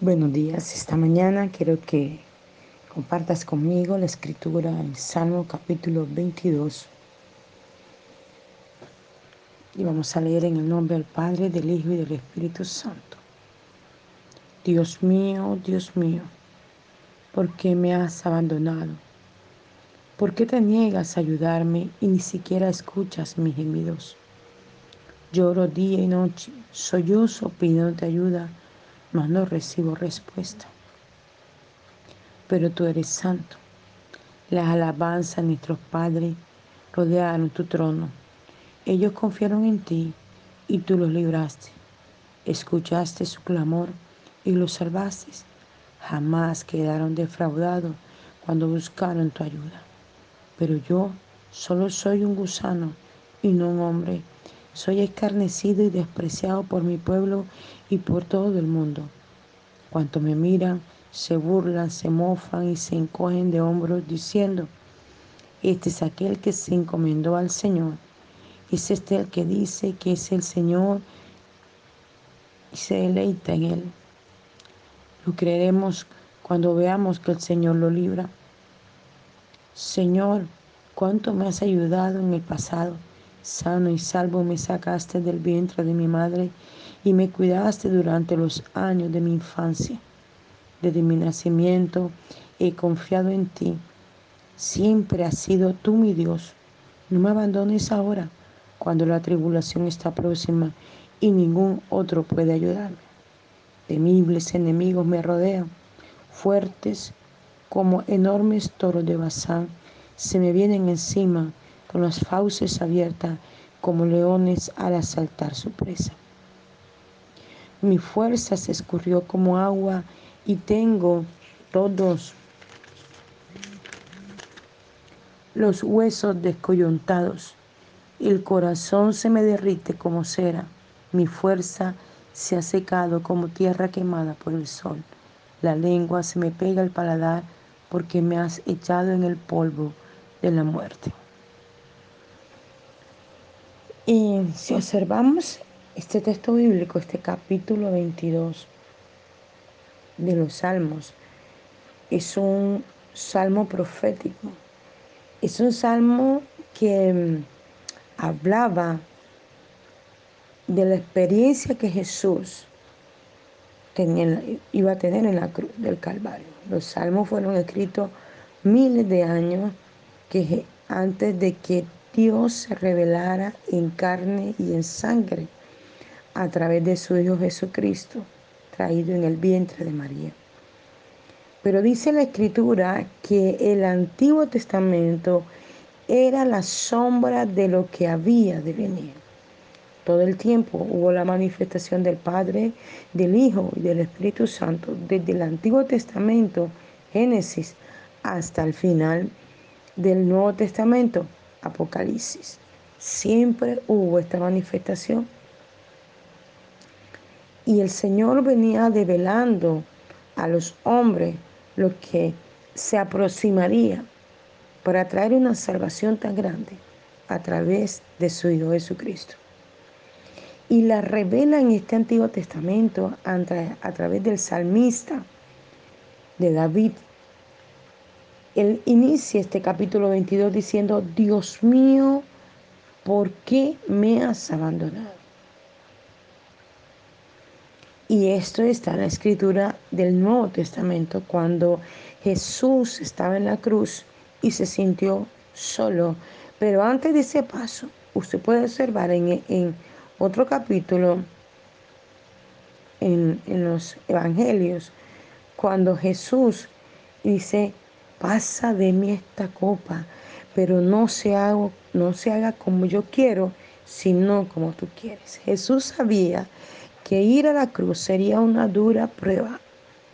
Buenos días, esta mañana quiero que compartas conmigo la escritura en Salmo capítulo 22. Y vamos a leer en el nombre del Padre, del Hijo y del Espíritu Santo. Dios mío, Dios mío, ¿por qué me has abandonado? ¿Por qué te niegas a ayudarme y ni siquiera escuchas mis gemidos? Lloro día y noche, sollozo pidiéndote ayuda mas no recibo respuesta. Pero tú eres santo. Las alabanzas de nuestros padres rodearon tu trono. Ellos confiaron en ti y tú los libraste. Escuchaste su clamor y los salvaste. Jamás quedaron defraudados cuando buscaron tu ayuda. Pero yo solo soy un gusano y no un hombre soy escarnecido y despreciado por mi pueblo y por todo el mundo. Cuanto me miran, se burlan, se mofan y se encogen de hombros diciendo, este es aquel que se encomendó al Señor. Es este el que dice que es el Señor y se deleita en él. Lo creeremos cuando veamos que el Señor lo libra. Señor, cuánto me has ayudado en el pasado Sano y salvo me sacaste del vientre de mi madre y me cuidaste durante los años de mi infancia. Desde mi nacimiento he confiado en ti. Siempre has sido tú mi Dios. No me abandones ahora, cuando la tribulación está próxima y ningún otro puede ayudarme. Temibles enemigos me rodean, fuertes como enormes toros de Bazán, se me vienen encima con las fauces abiertas como leones al asaltar su presa. Mi fuerza se escurrió como agua y tengo todos los huesos descoyuntados. El corazón se me derrite como cera. Mi fuerza se ha secado como tierra quemada por el sol. La lengua se me pega al paladar porque me has echado en el polvo de la muerte. Y si observamos este texto bíblico, este capítulo 22 de los Salmos, es un salmo profético. Es un salmo que mm, hablaba de la experiencia que Jesús tenía, iba a tener en la cruz del Calvario. Los salmos fueron escritos miles de años antes de que Dios se revelara en carne y en sangre a través de su Hijo Jesucristo, traído en el vientre de María. Pero dice la Escritura que el Antiguo Testamento era la sombra de lo que había de venir. Todo el tiempo hubo la manifestación del Padre, del Hijo y del Espíritu Santo, desde el Antiguo Testamento, Génesis, hasta el final del Nuevo Testamento, Apocalipsis. Siempre hubo esta manifestación. Y el Señor venía develando a los hombres lo que se aproximaría para traer una salvación tan grande a través de su Hijo Jesucristo. Y la revela en este Antiguo Testamento a través del salmista de David, él inicia este capítulo 22 diciendo, Dios mío, ¿por qué me has abandonado? Y esto está en la escritura del Nuevo Testamento, cuando Jesús estaba en la cruz y se sintió solo. Pero antes de ese paso, usted puede observar en, otro capítulo, en, en los Evangelios, cuando Jesús dice, pasa de mí esta copa, pero no se, haga, no se haga como yo quiero, sino como tú quieres. Jesús sabía que ir a la cruz sería una dura prueba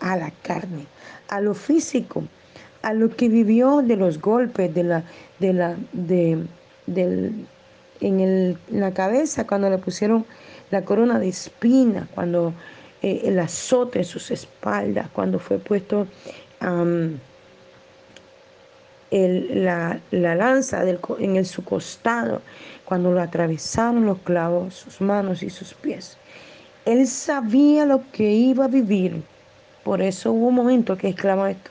a la carne, a lo físico, a lo que vivió de los golpes, de la, de la, de, en, el, la cabeza cuando le pusieron la corona de espina, cuando eh, el azote en sus espaldas, cuando fue puesto la, lanza en su costado, cuando lo atravesaron los clavos, sus manos y sus pies. Él sabía lo que iba a vivir Por eso hubo un momento que exclamó esto.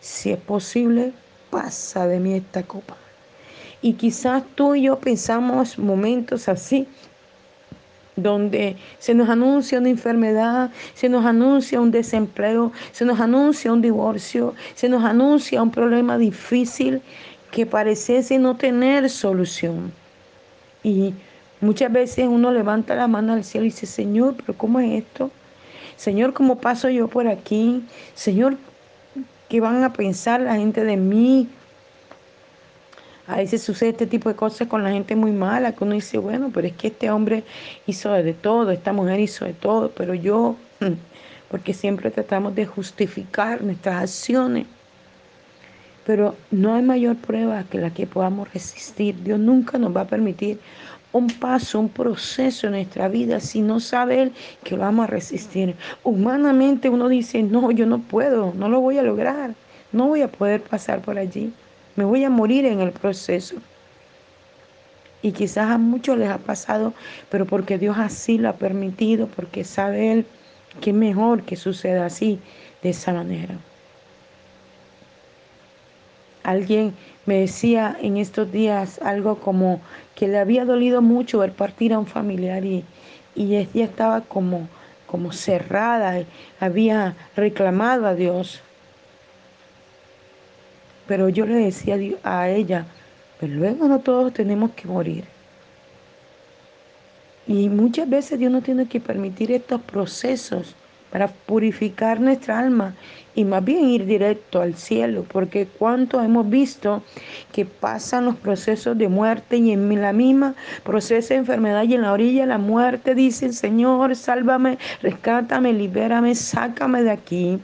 Si es posible, pasa de mí esta copa. Y quizás tú y yo pensamos momentos así, donde se nos anuncia una enfermedad, se nos anuncia un desempleo, se nos anuncia un divorcio, se nos anuncia un problema difícil que pareciese no tener solución. Y muchas veces uno levanta la mano al cielo y dice, Señor, pero ¿cómo es esto? Señor, ¿cómo paso yo por aquí? Señor, ¿qué van a pensar la gente de mí? A veces sucede este tipo de cosas con la gente muy mala, que uno dice, bueno, pero es que este hombre hizo de todo, esta mujer hizo de todo, pero yo, porque siempre tratamos de justificar nuestras acciones. Pero no hay mayor prueba que la que podamos resistir. Dios nunca nos va a permitir un paso, un proceso en nuestra vida si no sabe Él que lo vamos a resistir. Humanamente uno dice, no, yo no puedo, no lo voy a lograr, no voy a poder pasar por allí, me voy a morir en el proceso. Y quizás a muchos les ha pasado, pero porque Dios así lo ha permitido, porque sabe Él que es mejor que suceda así, de esa manera. Alguien me decía en estos días algo como que le había dolido mucho ver partir a un familiar y, y ella estaba como, como cerrada, había reclamado a Dios. Pero yo le decía a ella, pero luego no todos tenemos que morir. Y muchas veces Dios no tiene que permitir estos procesos para purificar nuestra alma y más bien ir directo al cielo, porque cuánto hemos visto que pasan los procesos de muerte y en la misma proceso de enfermedad y en la orilla de la muerte dicen, Señor, sálvame, rescátame, libérame, sácame de aquí.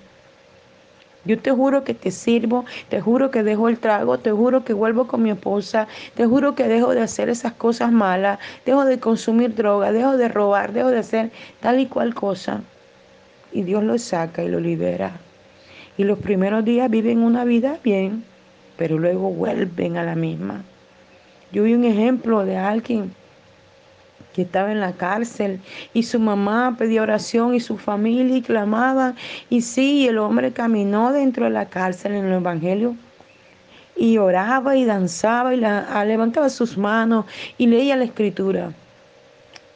Yo te juro que te sirvo, te juro que dejo el trago, te juro que vuelvo con mi esposa, te juro que dejo de hacer esas cosas malas, dejo de consumir droga, dejo de robar, dejo de hacer tal y cual cosa y Dios lo saca y lo libera. Y los primeros días viven una vida bien, pero luego vuelven a la misma. Yo vi un ejemplo de alguien que estaba en la cárcel y su mamá pedía oración y su familia y clamaba. Y sí, el hombre caminó dentro de la cárcel en el Evangelio y oraba y danzaba y levantaba sus manos y leía la escritura.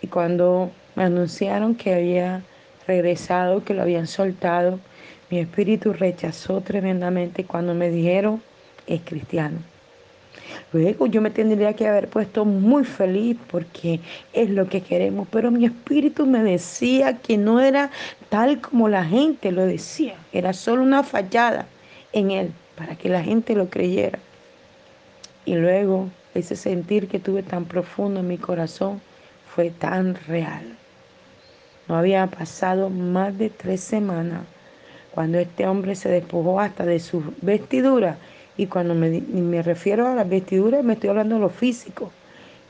Y cuando me anunciaron que había regresado, que lo habían soltado, mi espíritu rechazó tremendamente cuando me dijeron, es cristiano. Luego yo me tendría que haber puesto muy feliz porque es lo que queremos, pero mi espíritu me decía que no era tal como la gente lo decía, era solo una fallada en él para que la gente lo creyera. Y luego ese sentir que tuve tan profundo en mi corazón fue tan real. No había pasado más de tres semanas cuando este hombre se despojó hasta de su vestidura. Y cuando me, refiero a las vestiduras, me estoy hablando de lo físico.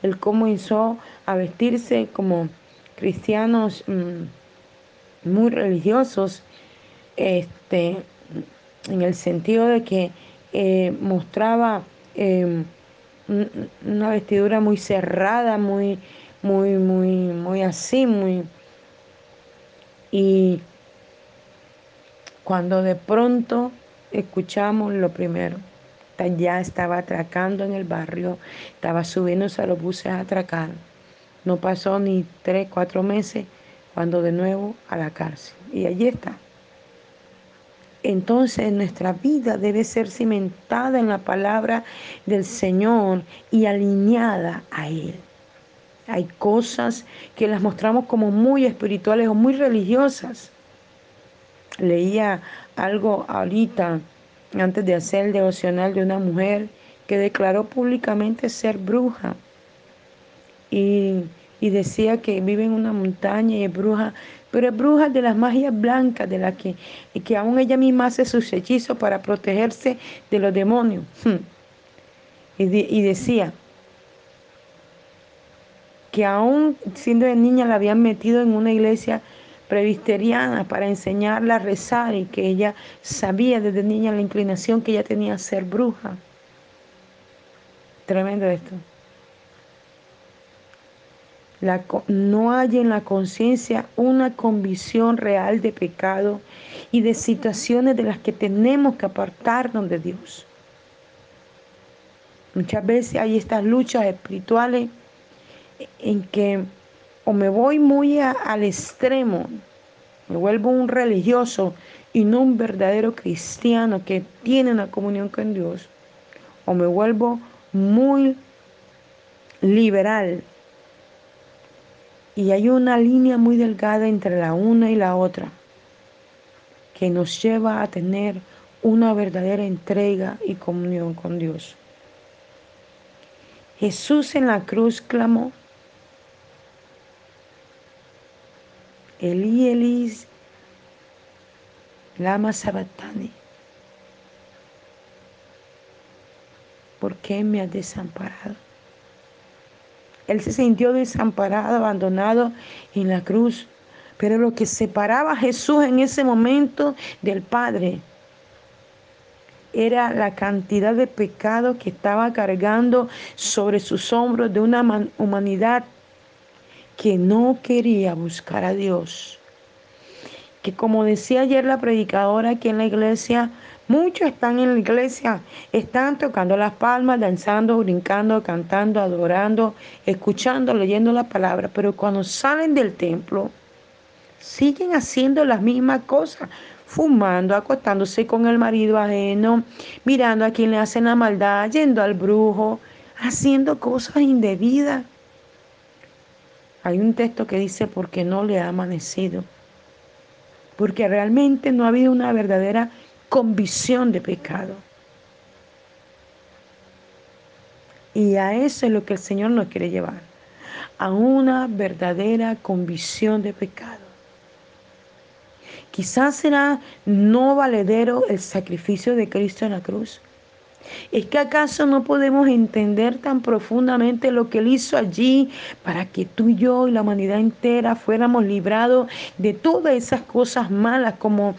Él comenzó a vestirse como cristianos mm, muy religiosos, este, en el sentido de que eh, mostraba em, una vestidura muy cerrada, muy, muy, muy, muy así, muy y cuando de pronto escuchamos lo primero, ya estaba atracando en el barrio, estaba subiéndose a los buses a atracar. No pasó ni tres, cuatro meses cuando de nuevo a la cárcel. Y allí está. Entonces nuestra vida debe ser cimentada en la palabra del Señor y alineada a Él. Hay cosas que las mostramos como muy espirituales o muy religiosas. Leía algo ahorita, antes de hacer el devocional de una mujer que declaró públicamente ser bruja. Y, decía que vive en una montaña y es bruja, pero es bruja de las magias blancas, de las que, y que aún ella misma hace sus hechizos para protegerse de los demonios. Y, y decía, que aún siendo de niña la habían metido en una iglesia para enseñarla a rezar y que ella sabía desde niña la inclinación que ella tenía a ser bruja. Tremendo esto. no hay en la conciencia una convicción real de pecado y de situaciones de las que tenemos que apartarnos de Dios. Muchas veces hay estas luchas espirituales en que o me voy muy al extremo, me vuelvo un religioso y no un verdadero cristiano que tiene una comunión con Dios, o me vuelvo muy liberal. Y hay una línea muy delgada entre la una y la otra que nos lleva a tener una verdadera entrega y comunión con Dios. Jesús en la cruz clamó, Elí, Elí, lama sabatani. ¿Por qué me has desamparado? Él se sintió desamparado, abandonado en la cruz. Pero lo que separaba a Jesús en ese momento del Padre era la cantidad de pecado que estaba cargando sobre sus hombros de una humanidad que no quería buscar a Dios. Que como decía ayer la predicadora aquí en la iglesia, muchos están en la iglesia, están tocando las palmas, danzando, brincando, cantando, adorando, escuchando, leyendo la palabra, pero cuando salen del templo, siguen haciendo las mismas cosas, fumando, acostándose con el marido ajeno, mirando a quien le hacen la maldad, yendo al brujo, haciendo cosas indebidas. Hay un texto que dice porque no le ha amanecido, porque realmente no ha habido una verdadera convicción de pecado. Y a eso es lo que el Señor nos quiere llevar, a una verdadera convicción de pecado. Quizás será no valedero el sacrificio de Cristo en la cruz. ¿Es que acaso no podemos entender tan profundamente lo que Él hizo allí para que tú y yo y la humanidad entera fuéramos librados de todas esas cosas malas como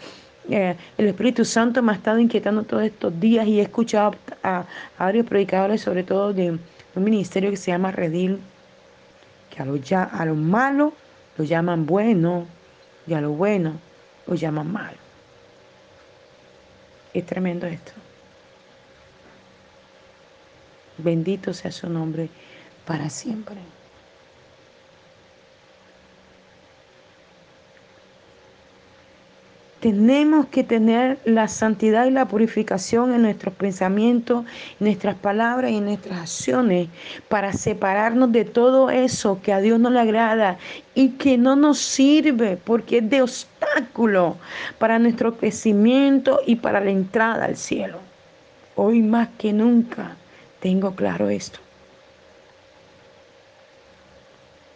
eh, el Espíritu Santo me ha estado inquietando todos estos días y he escuchado a, varios predicadores, sobre todo de un ministerio que se llama Redil, que a lo, ya, a lo malo lo llaman bueno y a lo bueno lo llaman mal. Es tremendo esto. Bendito sea su nombre para siempre. Tenemos que tener la santidad y la purificación en nuestros pensamientos, en nuestras palabras y en nuestras acciones para separarnos de todo eso que a Dios no le agrada y que no nos sirve porque es de obstáculo para nuestro crecimiento y para la entrada al cielo. Hoy más que nunca tengo claro esto.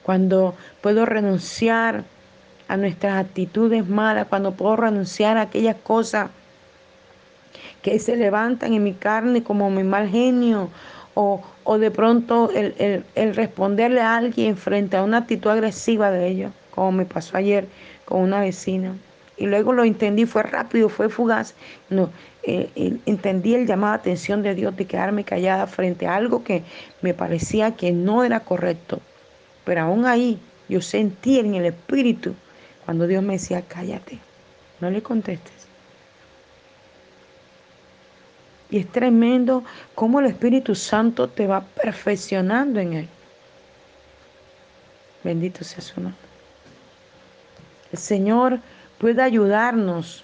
Cuando puedo renunciar a nuestras actitudes malas, cuando puedo renunciar a aquellas cosas que se levantan en mi carne como mi mal genio, o, de pronto el, el, responderle a alguien frente a una actitud agresiva de ellos, como me pasó ayer con una vecina. Y luego lo entendí, fue rápido, fue fugaz. No, entendí el llamado a atención de Dios de quedarme callada frente a algo que me parecía que no era correcto. Pero aún ahí yo sentí en el espíritu cuando Dios me decía, cállate, no le contestes. Y es tremendo cómo el Espíritu Santo te va perfeccionando en él. Bendito sea su nombre. El Señor puede ayudarnos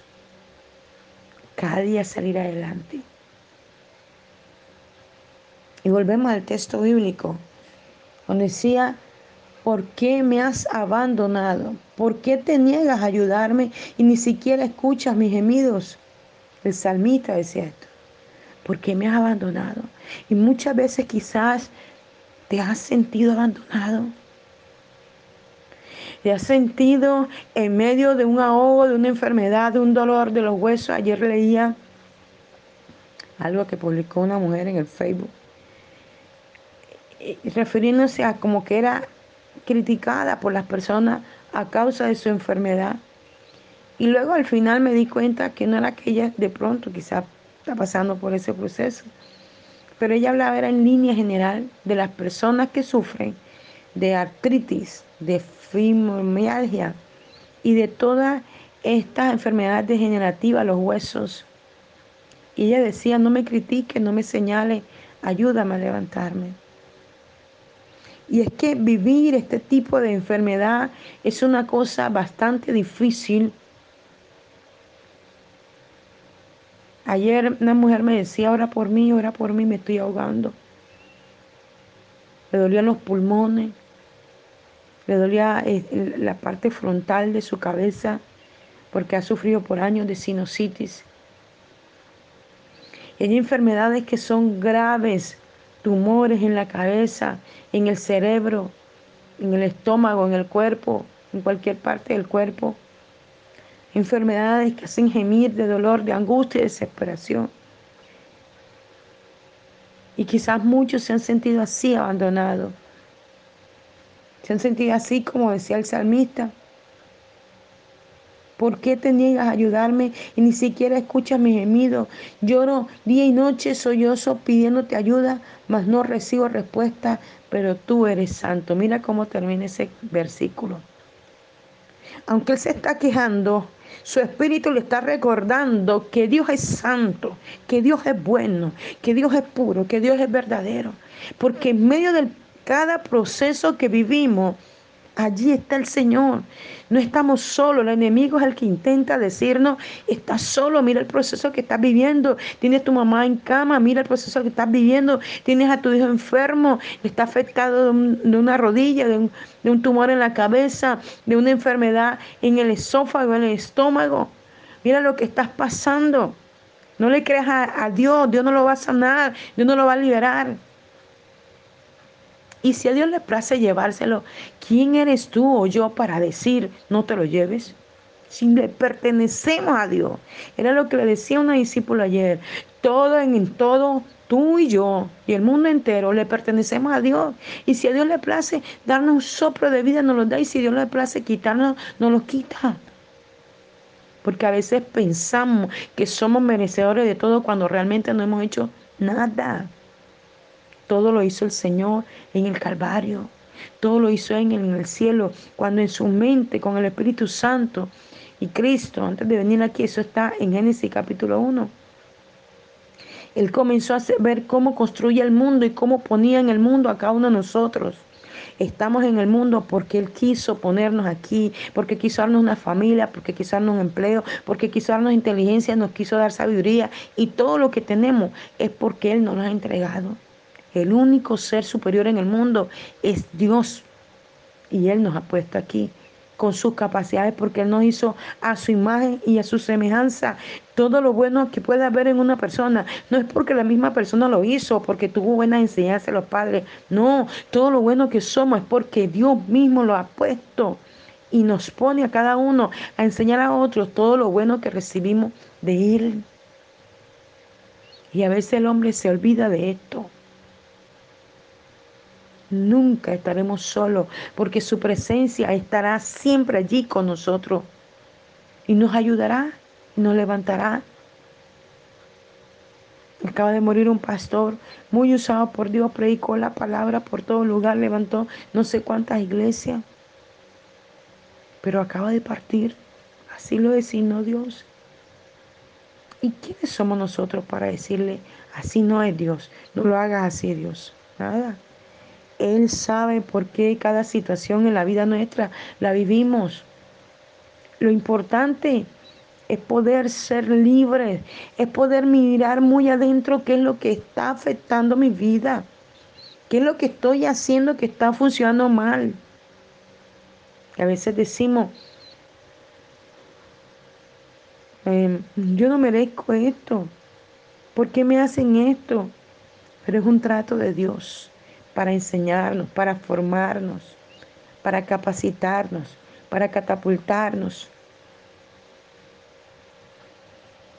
cada día salir adelante. Y volvemos al texto bíblico, donde decía, ¿por qué me has abandonado? ¿Por qué te niegas a ayudarme y ni siquiera escuchas mis gemidos? El salmista decía esto. ¿Por qué me has abandonado? Y muchas veces quizás te has sentido abandonado. Te has sentido en medio de un ahogo, de una enfermedad, de un dolor de los huesos. Ayer leía algo que publicó una mujer en el Facebook, eh, refiriéndose a como que era criticada por las personas a causa de su enfermedad. Y luego al final me di cuenta que no era que ella de pronto quizá está pasando por ese proceso. Pero ella hablaba era en línea general de las personas que sufren de artritis, de fibromialgia y de todas estas enfermedades degenerativas, los huesos. Y ella decía, no me critique, no me señale, ayúdame a levantarme. Y es que vivir este tipo de enfermedad es una cosa bastante difícil. Ayer una mujer me decía, ora por mí, ora por mí, me estoy ahogando. Le dolían los pulmones, le dolía eh, la parte frontal de su cabeza porque ha sufrido por años de sinusitis. Hay enfermedades que son graves, tumores en la cabeza, en el cerebro, en el estómago, en el cuerpo, en cualquier parte del cuerpo. Enfermedades que hacen gemir de dolor, de angustia y desesperación. Y quizás muchos se han sentido así abandonados. Se han sentido así como decía el salmista. ¿Por qué te niegas a ayudarme y ni siquiera escuchas mi gemido? Lloro día y noche sollozo pidiéndote ayuda, mas no recibo respuesta, pero tú eres santo. Mira cómo termina ese versículo. Aunque él se está quejando, su espíritu le está recordando que Dios es santo, que Dios es bueno, que Dios es puro, que Dios es verdadero. Porque en medio de cada proceso que vivimos, Allí está el Señor. No estamos solos. El enemigo es el que intenta decirnos, estás solo, mira el proceso que estás viviendo. Tienes tu mamá en cama, mira el proceso que estás viviendo. Tienes a tu hijo enfermo, está afectado de, una rodilla, de un, tumor en la cabeza, de una enfermedad en el esófago, en el estómago. Mira lo que estás pasando. No le creas a Dios, Dios no lo va a sanar, Dios no lo va a liberar. Y si a Dios le place llevárselo, ¿quién eres tú o yo para decir no te lo lleves? Si le pertenecemos a Dios. Era lo que le decía una discípula ayer. Todo en todo, tú y yo y el mundo entero le pertenecemos a Dios. Y si a Dios le place darnos un soplo de vida, nos lo da. Y si Dios le place quitarnos, nos lo quita. Porque a veces pensamos que somos merecedores de todo cuando realmente no hemos hecho nada. Todo lo hizo el Señor en el Calvario. Todo lo hizo en el cielo, cuando en su mente, con el Espíritu Santo y Cristo, antes de venir aquí, eso está en Génesis capítulo 1. Él comenzó a ver cómo construye el mundo y cómo ponía en el mundo a cada uno de nosotros. Estamos en el mundo porque Él quiso ponernos aquí, porque quiso darnos una familia, porque quiso darnos empleo, porque quiso darnos inteligencia, nos quiso dar sabiduría y todo lo que tenemos es porque Él nos lo ha entregado. El único ser superior en el mundo es Dios. Y Él nos ha puesto aquí con sus capacidades porque Él nos hizo a su imagen y a su semejanza. Todo lo bueno que puede haber en una persona no es porque la misma persona lo hizo, porque tuvo buena enseñanza a los padres. No, todo lo bueno que somos es porque Dios mismo lo ha puesto y nos pone a cada uno a enseñar a otros todo lo bueno que recibimos de Él. Y a veces el hombre se olvida de esto. Nunca estaremos solos porque su presencia estará siempre allí con nosotros y nos ayudará, nos levantará. Acaba de morir un pastor muy usado por Dios, predicó la palabra por todo lugar, levantó no sé cuántas iglesias, pero acaba de partir. Así lo designó Dios. ¿Y quiénes somos nosotros para decirle, así no es Dios, no lo hagas así Dios? Nada. Él sabe por qué cada situación en la vida nuestra la vivimos. Lo importante es poder ser libre, es poder mirar muy adentro qué es lo que está afectando mi vida, qué es lo que estoy haciendo que está funcionando mal. a veces decimos, em, yo no merezco esto, ¿por qué me hacen esto? Pero es un trato de Dios para enseñarnos, para formarnos, para capacitarnos, para catapultarnos.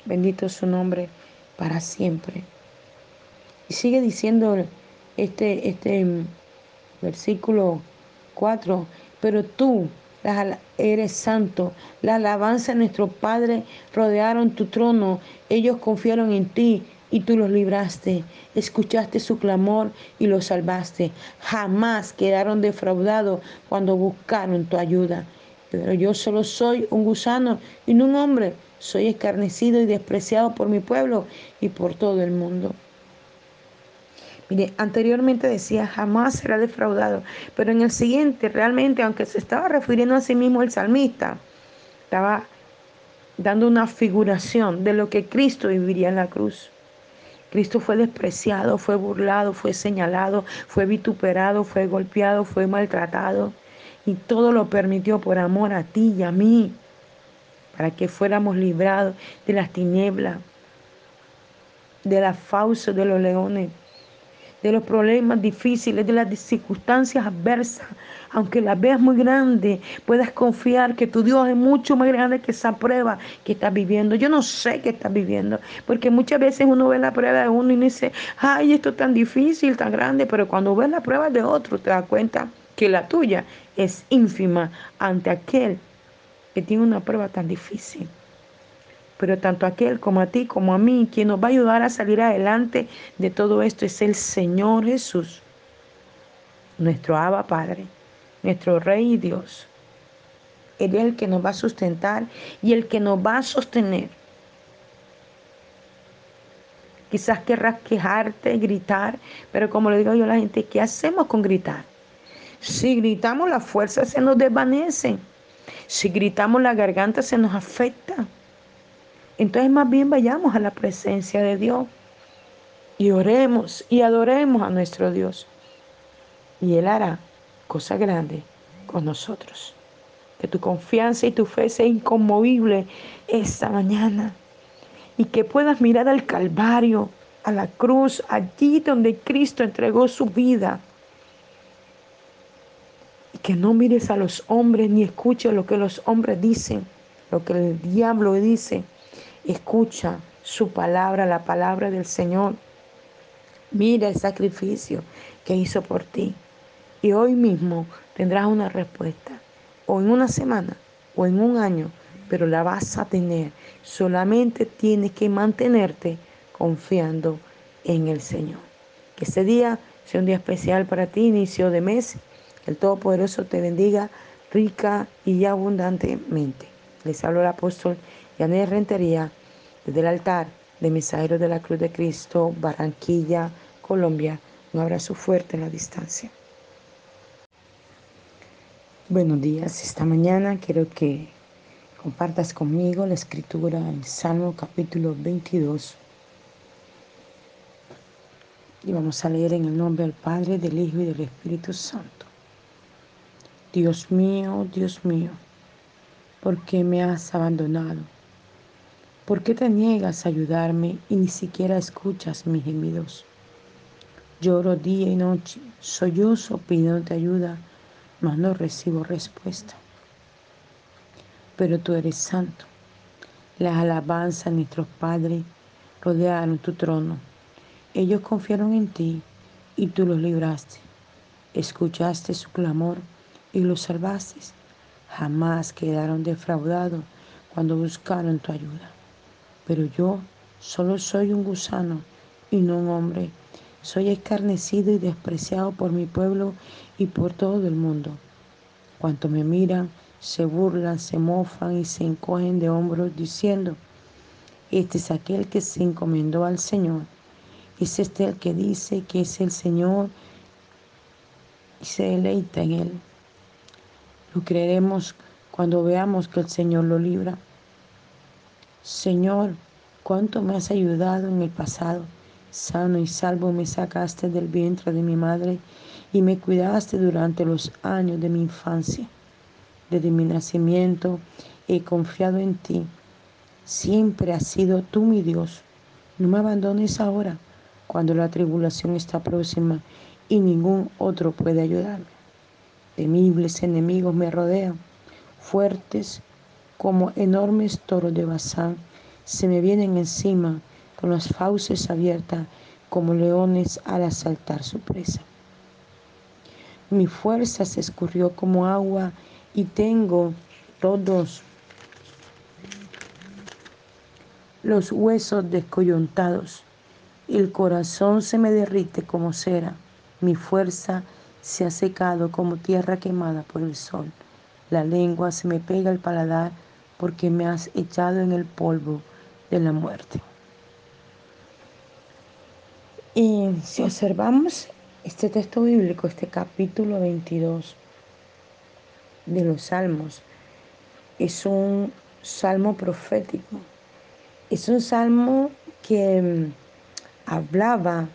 Bendito su nombre para siempre. Y sigue diciendo este, este versículo 4, pero tú eres santo, la alabanza de nuestro Padre rodearon tu trono, ellos confiaron en ti, y tú los libraste. Escuchaste su clamor y los salvaste. Jamás quedaron defraudados cuando buscaron tu ayuda. Pero yo solo soy un gusano y no un hombre. Soy escarnecido y despreciado por mi pueblo y por todo el mundo. Mire, anteriormente decía, jamás será defraudado, pero en el siguiente, realmente, aunque se estaba refiriendo a sí mismo el salmista, estaba dando una figuración de lo que Cristo viviría en la cruz. Cristo fue despreciado, fue burlado, fue señalado, fue vituperado, fue golpeado, fue maltratado. Y todo lo permitió por amor a ti y a mí, para que fuéramos librados de las tinieblas, de la fauce de los leones, de los problemas difíciles, de las circunstancias adversas, aunque las veas muy grande, puedas confiar que tu Dios es mucho más grande que esa prueba que estás viviendo. Yo no sé qué estás viviendo, porque muchas veces uno ve la prueba de uno y dice, ay, esto es tan difícil, tan grande, pero cuando ves la prueba de otro te das cuenta que la tuya es ínfima ante aquel que tiene una prueba tan difícil. Pero tanto aquel como a ti como a mí, quien nos va a ayudar a salir adelante de todo esto es el Señor Jesús, nuestro Abba Padre nuestro Rey y Dios. Él es el que nos va a sustentar y el que nos va a sostener. Quizás querrás quejarte, gritar, pero como le digo yo a la gente, ¿qué hacemos con gritar? Si gritamos, las fuerzas se nos desvanecen. Si gritamos, la garganta se nos afecta. Entonces más bien vayamos a la presencia de Dios y oremos y adoremos a nuestro Dios. Y Él hará cosa grande con nosotros. Que tu confianza y tu fe sea inconmovible esta mañana y que puedas mirar al Calvario, a la cruz, allí donde Cristo entregó su vida. Y que no mires a los hombres ni escuches lo que los hombres dicen, lo que el diablo dice. Escucha su palabra, la palabra del Señor. Mira el sacrificio que hizo por ti. Y hoy mismo tendrás una respuesta, o en una semana, o en un año, pero la vas a tener. Solamente tienes que mantenerte confiando en el Señor. Que ese día sea un día especial para ti, inicio de mes. El Todopoderoso te bendiga rica y abundantemente. Les hablo el apóstol Yané Rentería desde el altar de Mensajero de la Cruz de Cristo, Barranquilla, Colombia. Un abrazo fuerte en la distancia. Buenos días, esta mañana quiero que compartas conmigo la escritura en Salmo capítulo 22. Y vamos a leer en el nombre del Padre, del Hijo y del Espíritu Santo. Dios mío, Dios mío, ¿por qué me has abandonado? ¿Por qué te niegas a ayudarme y ni siquiera escuchas mis gemidos? Lloro día y noche, sollozo pidiéndote ayuda mas no recibo respuesta. Pero tú eres santo. Las alabanzas de nuestros padres rodearon tu trono. Ellos confiaron en ti y tú los libraste. Escuchaste su clamor y los salvaste. Jamás quedaron defraudados cuando buscaron tu ayuda. Pero yo solo soy un gusano y no un hombre soy escarnecido y despreciado por mi pueblo y por todo el mundo. Cuanto me miran, se burlan, se mofan y se encogen de hombros diciendo, este es aquel que se encomendó al Señor. Es este el que dice que es el Señor y se deleita en él. Lo creeremos cuando veamos que el Señor lo libra. Señor, cuánto me has ayudado en el pasado Sano y salvo me sacaste del vientre de mi madre y me cuidaste durante los años de mi infancia. Desde mi nacimiento he confiado en ti. Siempre has sido tú mi Dios. No me abandones ahora cuando la tribulación está próxima y ningún otro puede ayudarme. Temibles enemigos me rodean, fuertes como enormes toros de Bazán, se me vienen encima con las fauces abiertas como leones al asaltar su presa. Mi fuerza se escurrió como agua y tengo todos los huesos descoyuntados. El corazón se me derrite como cera, mi fuerza se ha secado como tierra quemada por el sol. La lengua se me pega al paladar porque me has echado en el polvo de la muerte. Y si observamos este texto bíblico, este capítulo 22 de los Salmos, es un salmo profético. Es un salmo que mm, hablaba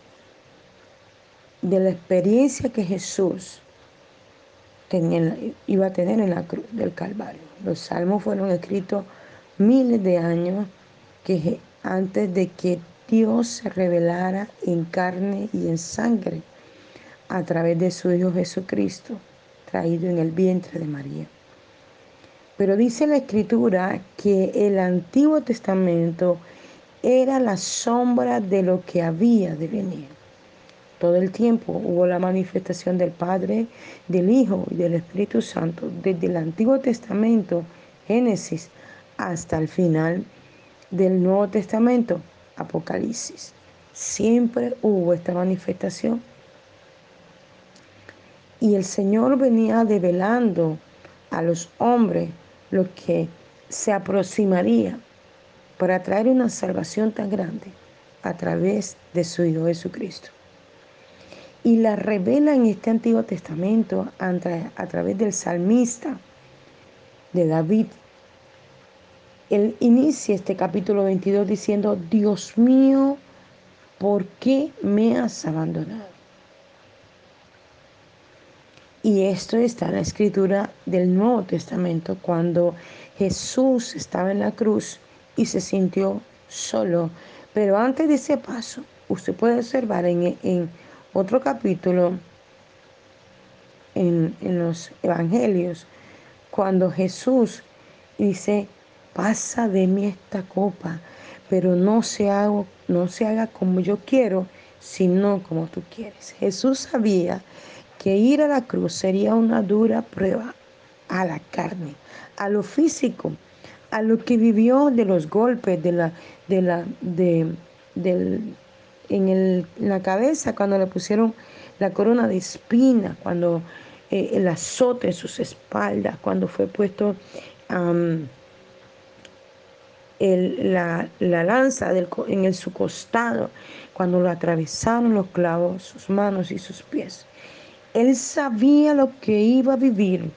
de la experiencia que Jesús tenía, iba a tener en la cruz del Calvario. Los salmos fueron escritos miles de años antes de que Dios se revelara en carne y en sangre a través de su Hijo Jesucristo, traído en el vientre de María. Pero dice la Escritura que el Antiguo Testamento era la sombra de lo que había de venir. Todo el tiempo hubo la manifestación del Padre, del Hijo y del Espíritu Santo, desde el Antiguo Testamento, Génesis, hasta el final del Nuevo Testamento, Apocalipsis. Siempre hubo esta manifestación. Y el Señor venía develando a los hombres lo que se aproximaría para traer una salvación tan grande a través de su Hijo Jesucristo. Y la revela en este Antiguo Testamento a través del salmista de David. Él inicia este capítulo 22 diciendo, Dios mío, ¿por qué me has abandonado? Y esto está en la escritura del Nuevo Testamento, cuando Jesús estaba en la cruz y se sintió solo. Pero antes de ese paso, usted puede observar en, otro capítulo, en, en los evangelios, cuando Jesús dice, pasa de mí esta copa, pero no se, haga, no se haga como yo quiero, sino como tú quieres. Jesús sabía que ir a la cruz sería una dura prueba a la carne, a lo físico, a lo que vivió de los golpes, de la, de la, de, en, el, la cabeza cuando le pusieron la corona de espina, cuando eh, el azote en sus espaldas, cuando fue puesto la, lanza en el, su costado, cuando lo atravesaron los clavos, sus manos y sus pies. Él sabía lo que iba a vivir.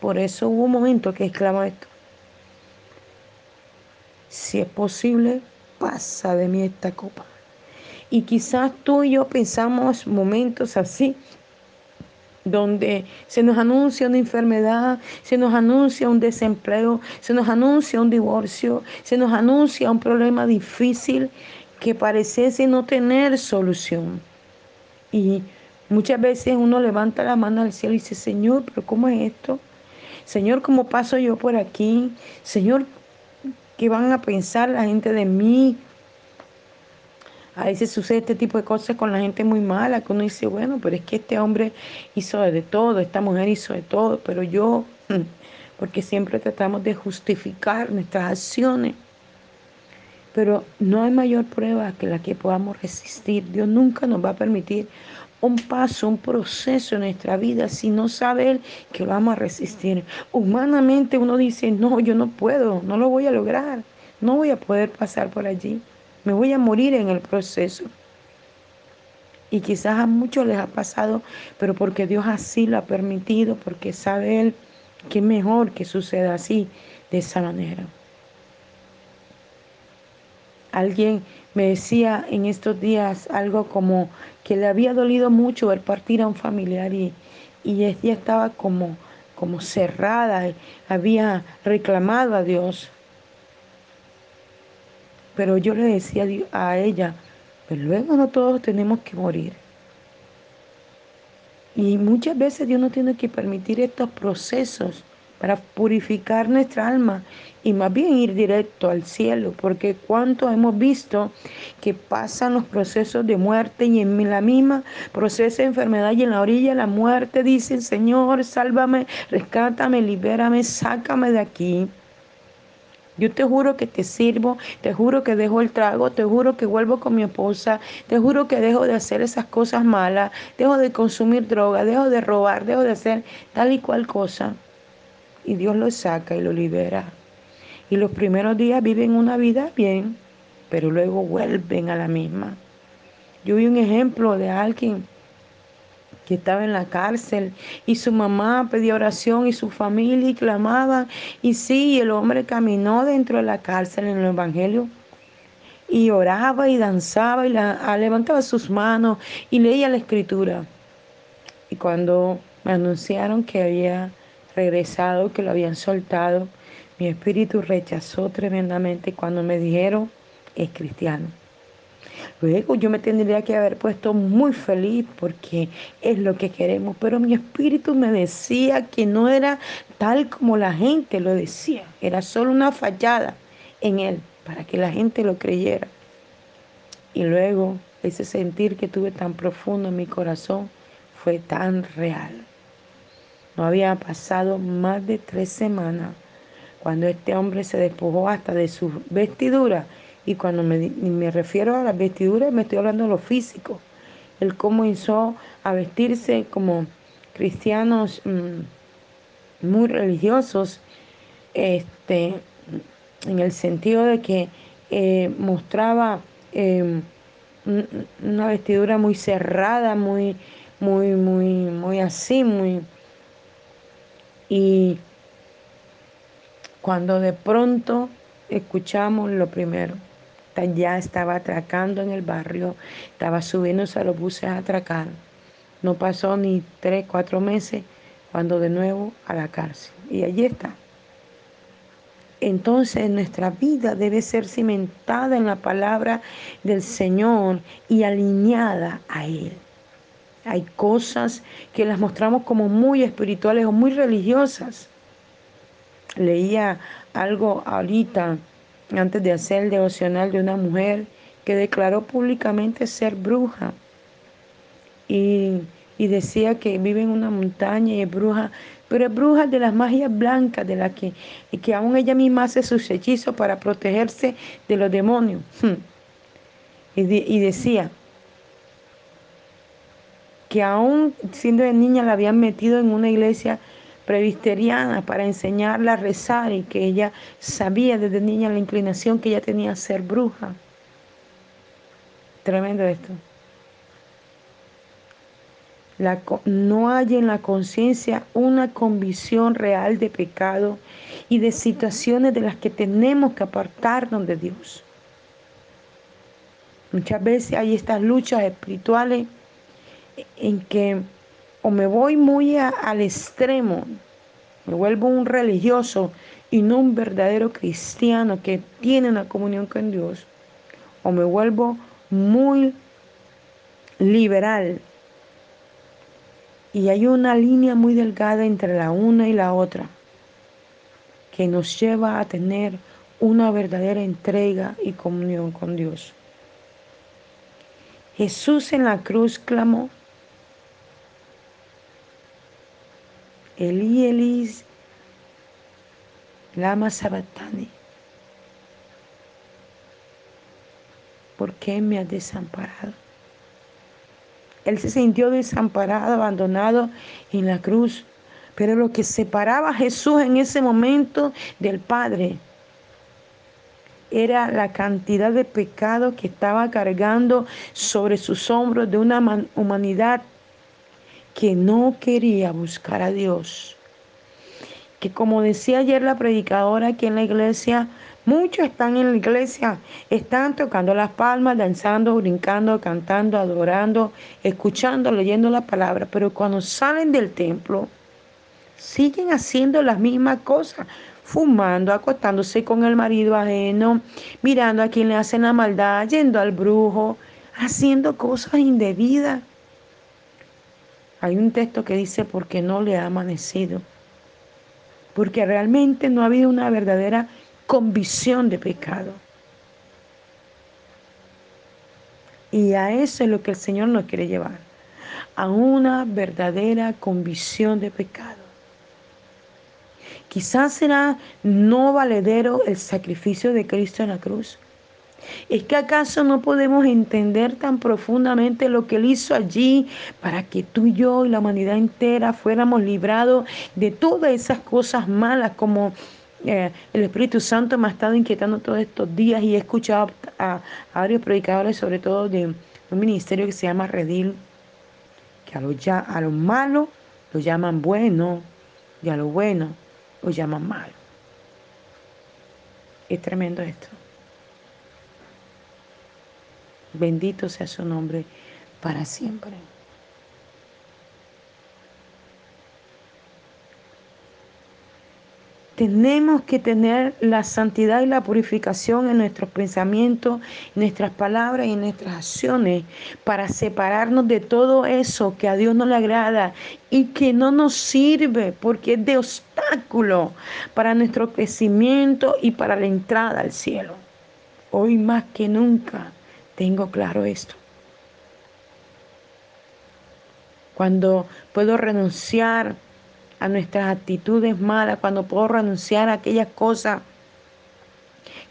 Por eso hubo un momento que exclamó esto. Si es posible, pasa de mí esta copa. Y quizás tú y yo pensamos momentos así, donde se nos anuncia una enfermedad, se nos anuncia un desempleo, se nos anuncia un divorcio, se nos anuncia un problema difícil que pareciese no tener solución. Y Muchas veces uno levanta la mano al cielo y dice, Señor, pero ¿cómo es esto? Señor, ¿cómo paso yo por aquí? Señor, ¿qué van a pensar la gente de mí? A veces sucede este tipo de cosas con la gente muy mala, que uno dice, bueno, pero es que este hombre hizo de todo, esta mujer hizo de todo, pero yo, porque siempre tratamos de justificar nuestras acciones. Pero no hay mayor prueba que la que podamos resistir. Dios nunca nos va a permitir un paso, un proceso en nuestra vida si no sabe Él que lo vamos a resistir. Humanamente uno dice, no, yo no puedo, no lo voy a lograr, no voy a poder pasar por allí, me voy a morir en el proceso. Y quizás a muchos les ha pasado, pero porque Dios así lo ha permitido, porque sabe Él que es mejor que suceda así, de esa manera. Alguien me decía en estos días algo como que le había dolido mucho ver partir a un familiar y, y ella estaba como, como cerrada, había reclamado a Dios. Pero yo le decía a ella, pero pues luego no todos tenemos que morir. Y muchas veces Dios no tiene que permitir estos procesos para purificar nuestra alma y más bien ir directo al cielo, porque cuánto hemos visto que pasan los procesos de muerte y en la misma proceso de enfermedad y en la orilla de la muerte dicen, Señor, sálvame, rescátame, libérame, sácame de aquí. Yo te juro que te sirvo, te juro que dejo el trago, te juro que vuelvo con mi esposa, te juro que dejo de hacer esas cosas malas, dejo de consumir droga, dejo de robar, dejo de hacer tal y cual cosa. Y Dios lo saca y lo libera. Y los primeros días viven una vida bien, pero luego vuelven a la misma. Yo vi un ejemplo de alguien que estaba en la cárcel y su mamá pedía oración y su familia y clamaban. Y sí, el hombre caminó dentro de la cárcel en el Evangelio y oraba y danzaba y la, levantaba sus manos y leía la escritura. Y cuando me anunciaron que había regresado, que lo habían soltado, mi espíritu rechazó tremendamente cuando me dijeron, es cristiano. Luego yo me tendría que haber puesto muy feliz porque es lo que queremos, pero mi espíritu me decía que no era tal como la gente lo decía, era solo una fallada en él para que la gente lo creyera. Y luego ese sentir que tuve tan profundo en mi corazón fue tan real. No había pasado más de tres semanas cuando este hombre se despojó hasta de su vestidura y cuando me, refiero a las vestiduras, me estoy hablando de lo físico. Cómo hizo a vestirse como cristianos mm, muy religiosos, este, en el sentido de que eh, mostraba em, una vestidura muy cerrada, muy, muy, muy, muy así, muy... Y cuando de pronto escuchamos lo primero, ya estaba atracando en el barrio, estaba subiéndose a los buses a atracar. No pasó ni tres, cuatro meses cuando de nuevo a la cárcel. Y allí está. Entonces nuestra vida debe ser cimentada en la palabra del Señor y alineada a Él. Hay cosas que las mostramos como muy espirituales o muy religiosas. Leía algo ahorita antes de hacer el devocional de una mujer que declaró públicamente ser bruja y, decía que vive en una montaña y es bruja, pero es bruja de las magias blancas, de la que, y que aún ella misma hace sus hechizos para protegerse de los demonios. Hmm. Y, y decía que aún siendo de niña la habían metido en una iglesia previsteriana para enseñarla a rezar y que ella sabía desde niña la inclinación que ella tenía a ser bruja. Tremendo esto. no hay en la conciencia una convicción real de pecado y de situaciones de las que tenemos que apartarnos de Dios. Muchas veces hay estas luchas espirituales en que o me voy muy al extremo, me vuelvo un religioso y no un verdadero cristiano que tiene una comunión con Dios, o me vuelvo muy liberal. Y hay una línea muy delgada entre la una y la otra que nos lleva a tener una verdadera entrega y comunión con Dios. Jesús en la cruz clamó, Elí, Elí, lama sabatani. ¿Por qué me has desamparado? Él se sintió desamparado, abandonado en la cruz. Pero lo que separaba a Jesús en ese momento del Padre era la cantidad de pecado que estaba cargando sobre sus hombros de una humanidad que no quería buscar a Dios. Que como decía ayer la predicadora aquí en la iglesia, muchos están en la iglesia, están tocando las palmas, danzando, brincando, cantando, adorando, escuchando, leyendo la palabra, pero cuando salen del templo, siguen haciendo las mismas cosas, fumando, acostándose con el marido ajeno, mirando a quien le hacen la maldad, yendo al brujo, haciendo cosas indebidas. Hay un texto que dice porque no le ha amanecido. Porque realmente no ha habido una verdadera convicción de pecado. Y a eso es lo que el Señor nos quiere llevar. A una verdadera convicción de pecado. Quizás será no valedero el sacrificio de Cristo en la cruz. ¿Es que acaso no podemos entender tan profundamente lo que Él hizo allí para que tú y yo y la humanidad entera fuéramos librados de todas esas cosas malas como eh, el Espíritu Santo me ha estado inquietando todos estos días y he escuchado a, varios predicadores, sobre todo de un ministerio que se llama Redil, que a lo, ya, lo malo lo llaman bueno y a lo bueno lo llaman malo. Es tremendo esto. Bendito sea su nombre para siempre. Tenemos que tener la santidad y la purificación en nuestros pensamientos, en nuestras palabras y en nuestras acciones para separarnos de todo eso que a Dios no le agrada y que no nos sirve porque es de obstáculo para nuestro crecimiento y para la entrada al cielo. Hoy más que nunca tengo claro esto. Cuando puedo renunciar a nuestras actitudes malas, cuando puedo renunciar a aquellas cosas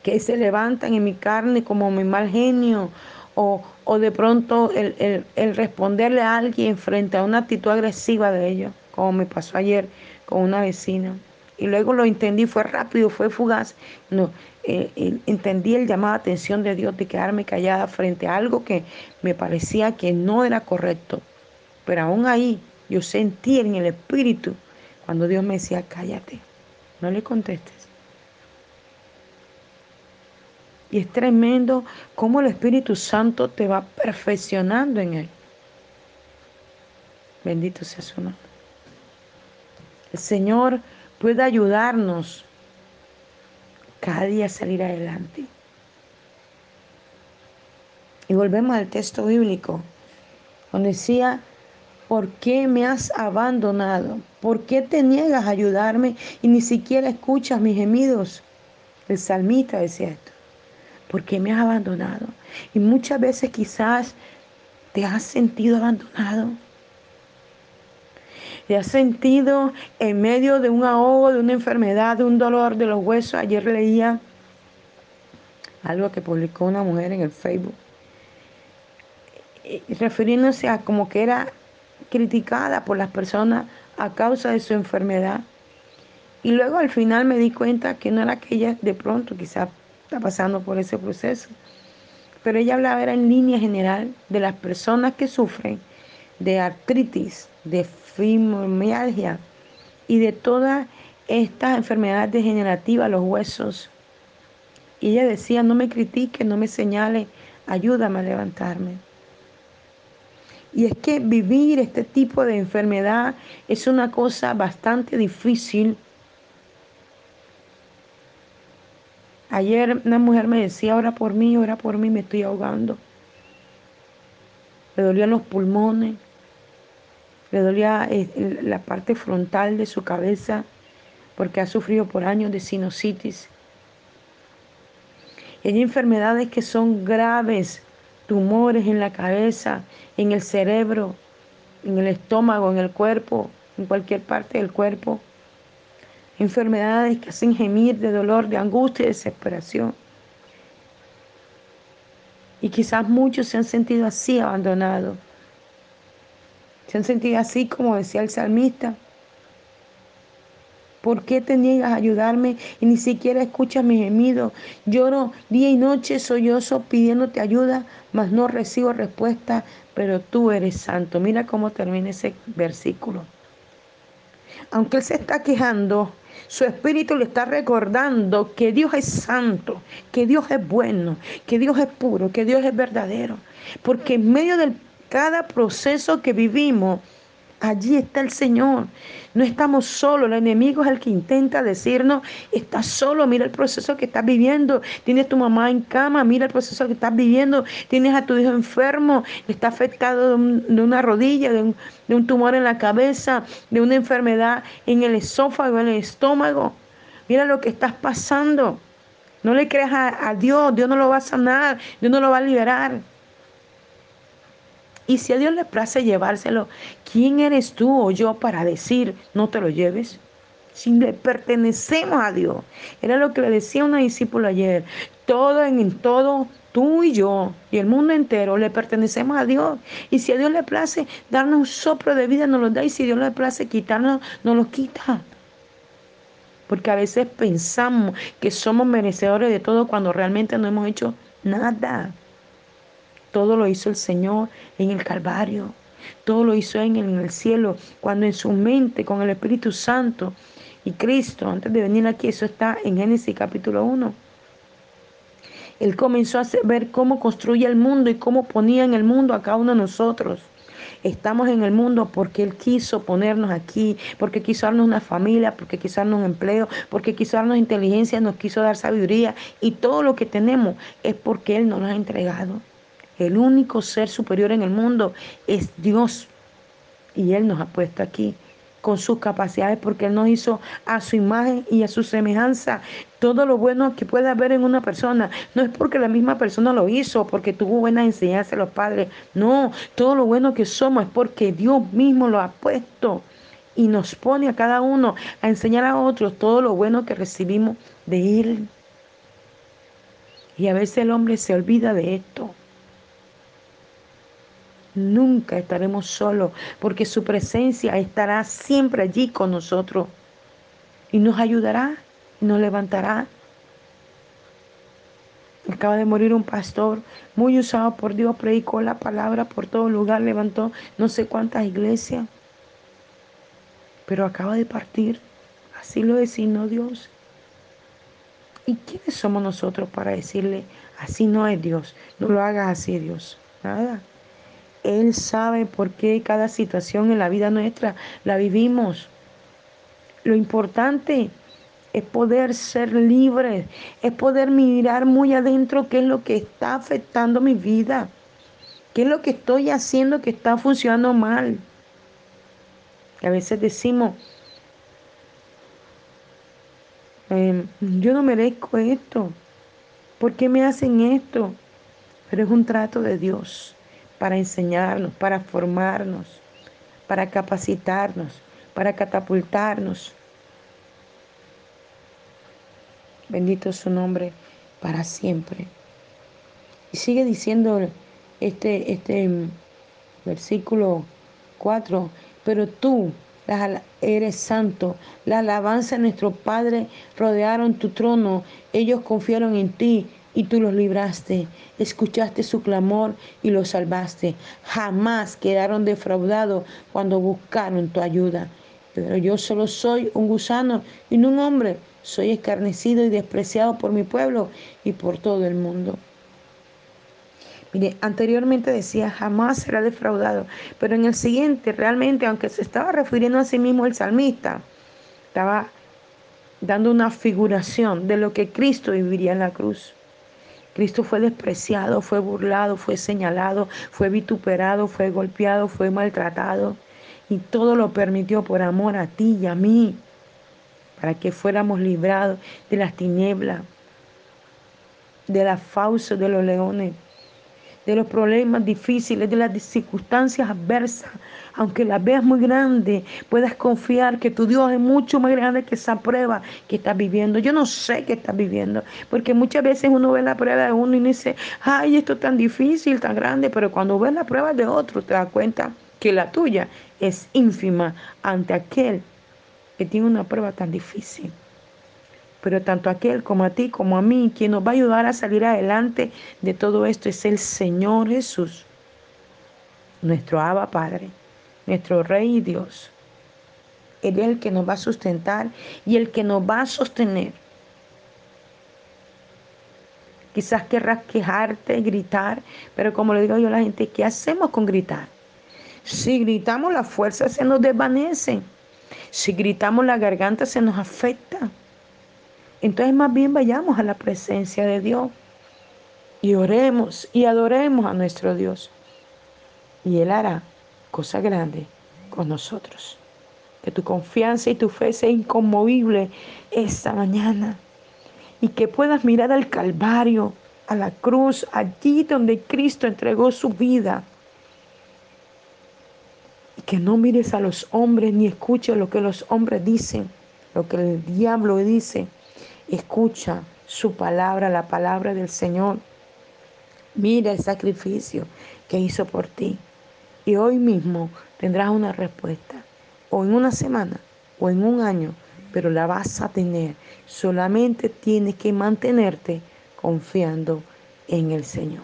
que se levantan en mi carne como mi mal genio, o, de pronto el, el, responderle a alguien frente a una actitud agresiva de ellos, como me pasó ayer con una vecina. Y luego lo entendí, fue rápido, fue fugaz. No, eh, entendí el llamado a atención de Dios de quedarme callada frente a algo que me parecía que no era correcto. Pero aún ahí yo sentí en el espíritu cuando Dios me decía, cállate, no le contestes. Y es tremendo cómo el Espíritu Santo te va perfeccionando en él. Bendito sea su nombre. El Señor puede ayudarnos cada día a salir adelante. Y volvemos al texto bíblico, donde decía, ¿por qué me has abandonado? ¿Por qué te niegas a ayudarme y ni siquiera escuchas mis gemidos? El salmista decía esto. ¿Por qué me has abandonado? Y muchas veces quizás te has sentido abandonado. Te has sentido en medio de un ahogo, de una enfermedad, de un dolor de los huesos. Ayer leía algo que publicó una mujer en el Facebook, eh, refiriéndose a como que era criticada por las personas a causa de su enfermedad. Y luego al final me di cuenta que no era que ella de pronto quizás está pasando por ese proceso, pero ella hablaba era en línea general de las personas que sufren de artritis, de fibromialgia y de todas estas enfermedades degenerativas, los huesos. Y ella decía, no me critique, no me señale, ayúdame a levantarme. Y es que vivir este tipo de enfermedad es una cosa bastante difícil. Ayer una mujer me decía, ora por mí, ora por mí, me estoy ahogando. Le dolían los pulmones, le dolía eh, la parte frontal de su cabeza porque ha sufrido por años de sinusitis. Hay enfermedades que son graves, tumores en la cabeza, en el cerebro, en el estómago, en el cuerpo, en cualquier parte del cuerpo. Enfermedades que hacen gemir de dolor, de angustia y desesperación. Y quizás muchos se han sentido así abandonados. Se han sentido así como decía el salmista. ¿Por qué te niegas a ayudarme y ni siquiera escuchas mi gemido? Lloro día y noche sollozo pidiéndote ayuda, mas no recibo respuesta, pero tú eres santo. Mira cómo termina ese versículo. Aunque él se está quejando, su espíritu le está recordando que Dios es santo, que Dios es bueno, que Dios es puro, que Dios es verdadero. Porque en medio de cada proceso que vivimos, Allí está el Señor. No estamos solos. El enemigo es el que intenta decirnos, estás solo, mira el proceso que estás viviendo. Tienes tu mamá en cama, mira el proceso que estás viviendo. Tienes a tu hijo enfermo, está afectado de, una rodilla, de un, tumor en la cabeza, de una enfermedad en el esófago, en el estómago. Mira lo que estás pasando. No le creas a Dios, Dios no lo va a sanar, Dios no lo va a liberar. Y si a Dios le place llevárselo, ¿quién eres tú o yo para decir no te lo lleves? si le pertenecemos a Dios. Era lo que le decía una discípula ayer. Todo en todo, tú y yo y el mundo entero le pertenecemos a Dios. Y si a Dios le place darnos un soplo de vida, nos lo da. Y si a Dios le place quitarnos, nos lo quita. Porque a veces pensamos que somos merecedores de todo cuando realmente no hemos hecho nada. Todo lo hizo el Señor en el Calvario. Todo lo hizo en el cielo, cuando en su mente, con el Espíritu Santo y Cristo, antes de venir aquí, eso está en Génesis capítulo 1. Él comenzó a ver cómo construye el mundo y cómo ponía en el mundo a cada uno de nosotros. Estamos en el mundo porque Él quiso ponernos aquí, porque quiso darnos una familia, porque quiso darnos empleo, porque quiso darnos inteligencia, nos quiso dar sabiduría y todo lo que tenemos es porque Él nos ha entregado. El único ser superior en el mundo es Dios. Y Él nos ha puesto aquí con sus capacidades porque Él nos hizo a su imagen y a su semejanza. Todo lo bueno que puede haber en una persona no es porque la misma persona lo hizo, porque tuvo buena enseñanza a los padres. No, todo lo bueno que somos es porque Dios mismo lo ha puesto y nos pone a cada uno a enseñar a otros todo lo bueno que recibimos de Él. Y a veces el hombre se olvida de esto. Nunca estaremos solos porque su presencia estará siempre allí con nosotros y nos ayudará, nos levantará. Acaba de morir un pastor muy usado por Dios, predicó la palabra por todo lugar, levantó no sé cuántas iglesias, pero acaba de partir. Así lo designó Dios. ¿Y quiénes somos nosotros para decirle, así no es Dios, no lo hagas así Dios? Nada. Él sabe por qué cada situación en la vida nuestra la vivimos. Lo importante es poder ser libre, es poder mirar muy adentro qué es lo que está afectando mi vida, qué es lo que estoy haciendo que está funcionando mal. a veces decimos, em, yo no merezco esto, ¿por qué me hacen esto? Pero es un trato de Dios para enseñarnos, para formarnos, para capacitarnos, para catapultarnos. Bendito su nombre para siempre. Y sigue diciendo este, este versículo 4, pero tú eres santo, la alabanza de nuestro Padre rodearon tu trono, ellos confiaron en ti y tú los libraste. Escuchaste su clamor y los salvaste. Jamás quedaron defraudados cuando buscaron tu ayuda. Pero yo solo soy un gusano y no un hombre. Soy escarnecido y despreciado por mi pueblo y por todo el mundo. Mire, anteriormente decía, jamás será defraudado, pero en el siguiente, realmente, aunque se estaba refiriendo a sí mismo el salmista, estaba dando una figuración de lo que Cristo viviría en la cruz. Cristo fue despreciado, fue burlado, fue señalado, fue vituperado, fue golpeado, fue maltratado. Y todo lo permitió por amor a ti y a mí, para que fuéramos librados de las tinieblas, de la fauces de los leones, de los problemas difíciles, de las circunstancias adversas, aunque las veas muy grande, puedas confiar que tu Dios es mucho más grande que esa prueba que estás viviendo. Yo no sé qué estás viviendo, porque muchas veces uno ve la prueba de uno y dice, ay, esto es tan difícil, tan grande, pero cuando ves la prueba de otro te das cuenta que la tuya es ínfima ante aquel que tiene una prueba tan difícil. Pero tanto aquel como a ti como a mí, quien nos va a ayudar a salir adelante de todo esto es el Señor Jesús, nuestro Abba Padre nuestro Rey y Dios. Él es el que nos va a sustentar y el que nos va a sostener. Quizás querrás quejarte, gritar, pero como le digo yo a la gente, ¿qué hacemos con gritar? Si gritamos, la fuerza se nos desvanece. Si gritamos, la garganta se nos afecta. Entonces más bien vayamos a la presencia de Dios y oremos y adoremos a nuestro Dios. Y Él hará cosa grande con nosotros. Que tu confianza y tu fe sea inconmovible esta mañana. Y que puedas mirar al Calvario, a la cruz, allí donde Cristo entregó su vida. Y que no mires a los hombres ni escuches lo que los hombres dicen, lo que el diablo dice. Escucha su palabra, la palabra del Señor. Mira el sacrificio que hizo por ti. Y hoy mismo tendrás una respuesta. O en una semana o en un año, pero la vas a tener. Solamente tienes que mantenerte confiando en el Señor.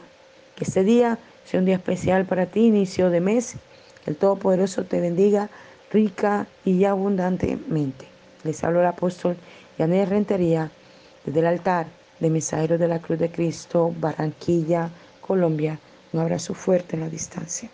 Que ese día sea un día especial para ti, inicio de mes. El Todopoderoso te bendiga rica y abundantemente. Les hablo el apóstol Yané Rentería desde el altar de Mensajeros de la Cruz de Cristo, Barranquilla, Colombia. Un abrazo fuerte en la distancia.